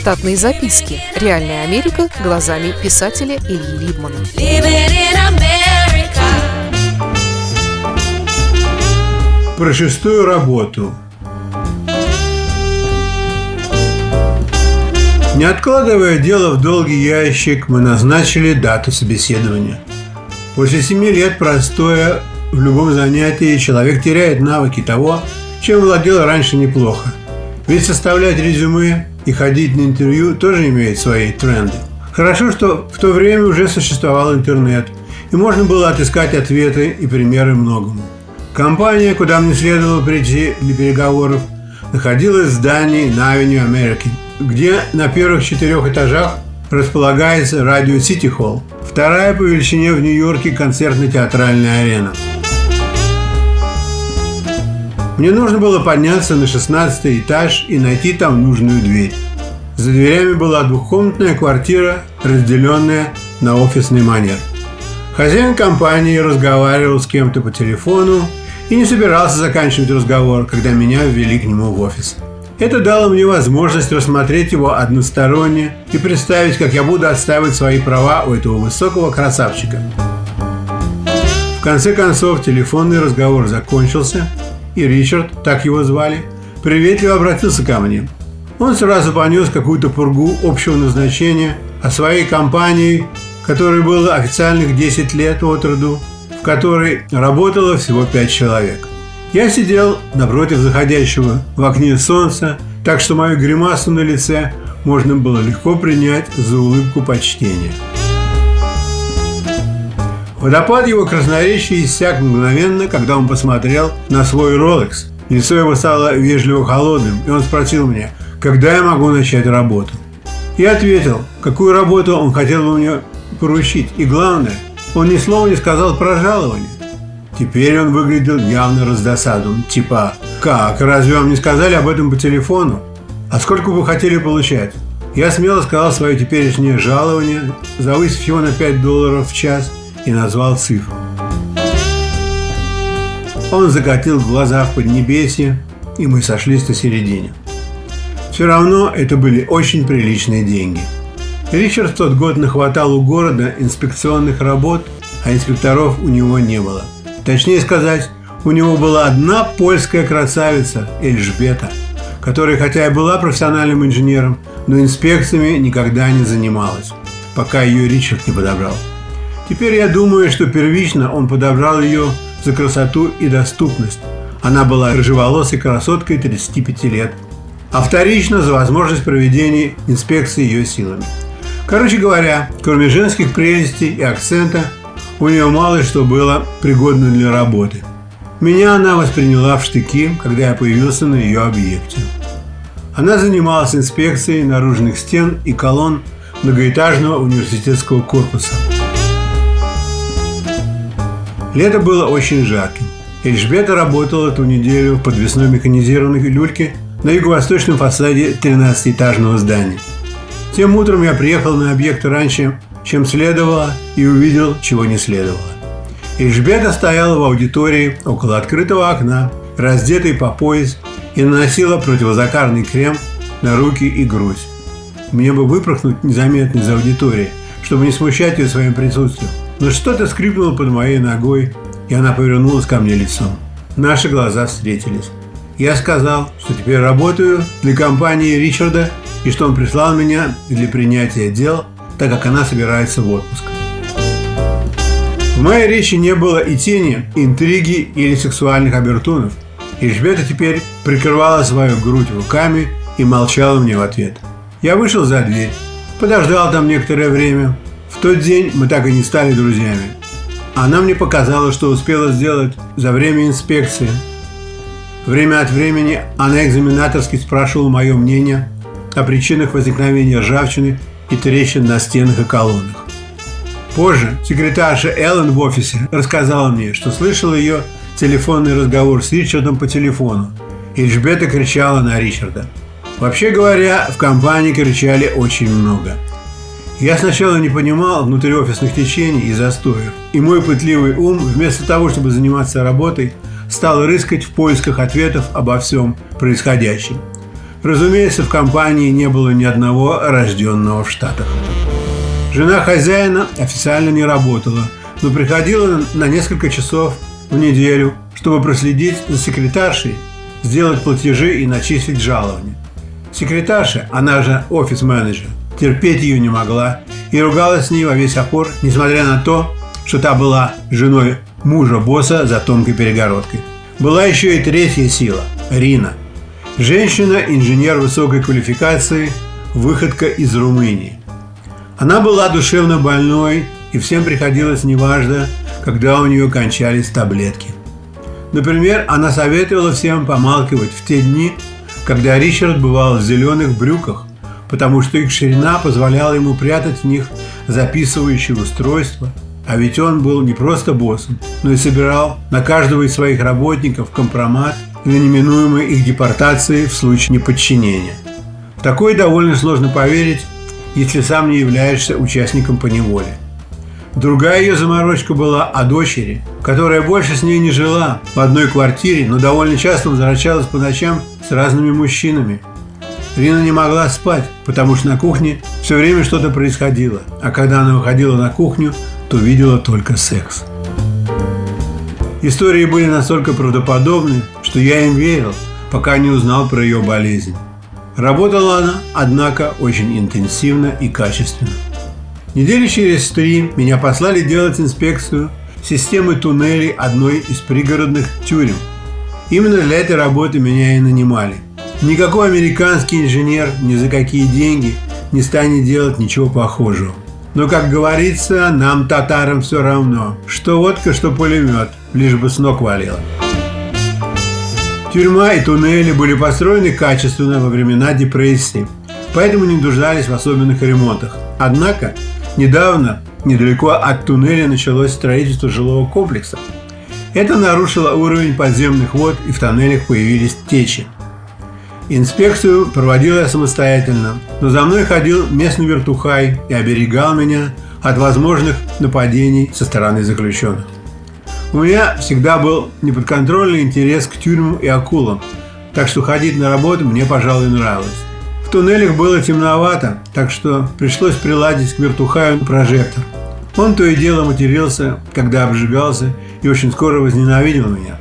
Штатные записки. Реальная Америка глазами писателя Ильи Либмана. Про шестую работу. Не откладывая дело в долгий ящик, мы назначили дату собеседования. После семи лет простоя в любом занятии человек теряет навыки того, чем владел раньше неплохо. Ведь составлять резюме и ходить на интервью тоже имеет свои тренды. Хорошо, что в то время уже существовал интернет, и можно было отыскать ответы и примеры многому. Компания, куда мне следовало прийти для переговоров, находилась в здании на Авеню Америки, где на первых четырех этажах располагается радио Сити Холл, вторая по величине в Нью-Йорке концертно-театральная арена – мне нужно было подняться на 16 этаж и найти там нужную дверь. За дверями была двухкомнатная квартира, разделенная на офисный манер. Хозяин компании разговаривал с кем-то по телефону и не собирался заканчивать разговор, когда меня ввели к нему в офис. Это дало мне возможность рассмотреть его односторонне и представить, как я буду отстаивать свои права у этого высокого красавчика. В конце концов, телефонный разговор закончился, и Ричард, так его звали, приветливо обратился ко мне. Он сразу понес какую-то пургу общего назначения о своей компании, которой было официальных 10 лет от роду, в которой работало всего 5 человек. Я сидел напротив заходящего в окне солнца, так что мою гримасу на лице можно было легко принять за улыбку почтения. Водопад его красноречия иссяк мгновенно, когда он посмотрел на свой Rolex. Лицо его стало вежливо холодным, и он спросил меня, когда я могу начать работу. Я ответил, какую работу он хотел бы мне поручить, и главное, он ни слова не сказал про жалование. Теперь он выглядел явно раздосадом, типа «Как, разве вам не сказали об этом по телефону? А сколько вы хотели получать?» Я смело сказал свое теперешнее жалование, завысив его на 5 долларов в час – и назвал цифру. Он закатил глаза в поднебесье, и мы сошлись на середине. Все равно это были очень приличные деньги. Ричард в тот год нахватал у города инспекционных работ, а инспекторов у него не было. Точнее сказать, у него была одна польская красавица Эльжбета, которая хотя и была профессиональным инженером, но инспекциями никогда не занималась, пока ее Ричард не подобрал. Теперь я думаю, что первично он подобрал ее за красоту и доступность. Она была рыжеволосой красоткой 35 лет. А вторично за возможность проведения инспекции ее силами. Короче говоря, кроме женских прелестей и акцента, у нее мало что было пригодно для работы. Меня она восприняла в штыки, когда я появился на ее объекте. Она занималась инспекцией наружных стен и колонн многоэтажного университетского корпуса – Лето было очень жарким. Эльжбета работала эту неделю в подвесной механизированной люльке на юго-восточном фасаде 13-этажного здания. Тем утром я приехал на объект раньше, чем следовало, и увидел, чего не следовало. Эльжбета стояла в аудитории около открытого окна, раздетой по пояс, и наносила противозакарный крем на руки и грудь. Мне бы выпорхнуть незаметно из аудитории, чтобы не смущать ее своим присутствием. Но что-то скрипнуло под моей ногой, и она повернулась ко мне лицом. Наши глаза встретились. Я сказал, что теперь работаю для компании Ричарда и что он прислал меня для принятия дел, так как она собирается в отпуск. В моей речи не было и тени, интриги или сексуальных обертунов. Эльжбета теперь прикрывала свою грудь руками и молчала мне в ответ. Я вышел за дверь, подождал там некоторое время, тот день мы так и не стали друзьями. Она мне показала, что успела сделать за время инспекции. Время от времени она экзаменаторски спрашивала мое мнение о причинах возникновения ржавчины и трещин на стенах и колоннах. Позже секретарша Эллен в офисе рассказала мне, что слышала ее телефонный разговор с Ричардом по телефону. Эльжбета кричала на Ричарда. Вообще говоря, в компании кричали очень много – я сначала не понимал внутриофисных течений и застоев, и мой пытливый ум, вместо того, чтобы заниматься работой, стал рыскать в поисках ответов обо всем происходящем. Разумеется, в компании не было ни одного рожденного в Штатах. Жена хозяина официально не работала, но приходила на несколько часов в неделю, чтобы проследить за секретаршей, сделать платежи и начислить жалование. Секретарша, она же офис-менеджер, терпеть ее не могла и ругалась с ней во весь опор, несмотря на то, что та была женой мужа босса за тонкой перегородкой. Была еще и третья сила – Рина. Женщина-инженер высокой квалификации, выходка из Румынии. Она была душевно больной, и всем приходилось неважно, когда у нее кончались таблетки. Например, она советовала всем помалкивать в те дни, когда Ричард бывал в зеленых брюках, потому что их ширина позволяла ему прятать в них записывающее устройство, а ведь он был не просто боссом, но и собирал на каждого из своих работников компромат на неминуемой их депортации в случае неподчинения. В такое довольно сложно поверить, если сам не являешься участником поневоле. Другая ее заморочка была о дочери, которая больше с ней не жила в одной квартире, но довольно часто возвращалась по ночам с разными мужчинами. Рина не могла спать, потому что на кухне все время что-то происходило, а когда она выходила на кухню, то видела только секс. Истории были настолько правдоподобны, что я им верил, пока не узнал про ее болезнь. Работала она, однако, очень интенсивно и качественно. Недели через три меня послали делать инспекцию системы туннелей одной из пригородных тюрем. Именно для этой работы меня и нанимали. Никакой американский инженер ни за какие деньги не станет делать ничего похожего. Но, как говорится, нам, татарам, все равно, что водка, что пулемет, лишь бы с ног валило. Тюрьма и туннели были построены качественно во времена депрессии, поэтому не нуждались в особенных ремонтах. Однако, недавно, недалеко от туннеля началось строительство жилого комплекса. Это нарушило уровень подземных вод и в тоннелях появились течи. Инспекцию проводил я самостоятельно, но за мной ходил местный вертухай и оберегал меня от возможных нападений со стороны заключенных. У меня всегда был неподконтрольный интерес к тюрьмам и акулам, так что ходить на работу мне, пожалуй, нравилось. В туннелях было темновато, так что пришлось приладить к вертухаю прожектор. Он то и дело матерился, когда обжигался, и очень скоро возненавидел меня.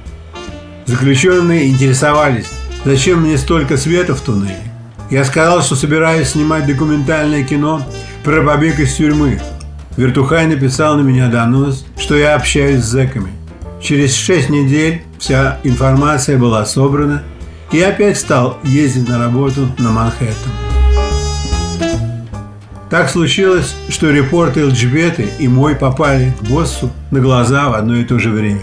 Заключенные интересовались, зачем мне столько света в туннеле. Я сказал, что собираюсь снимать документальное кино про побег из тюрьмы. Вертухай написал на меня донос, что я общаюсь с зэками. Через шесть недель вся информация была собрана, и опять стал ездить на работу на Манхэттен. Так случилось, что репорты Эльджбеты и мой попали к боссу на глаза в одно и то же время.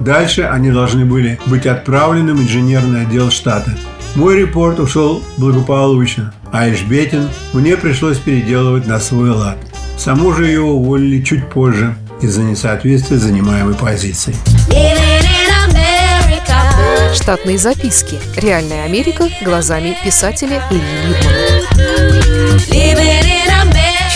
Дальше они должны были быть отправлены в инженерный отдел штата. Мой репорт ушел благополучно, а Эльжбетин мне пришлось переделывать на свой лад. Саму же ее уволили чуть позже, из-за несоответствия занимаемой позиции. Штатные записки. Реальная Америка глазами писателя Ильи Либмана.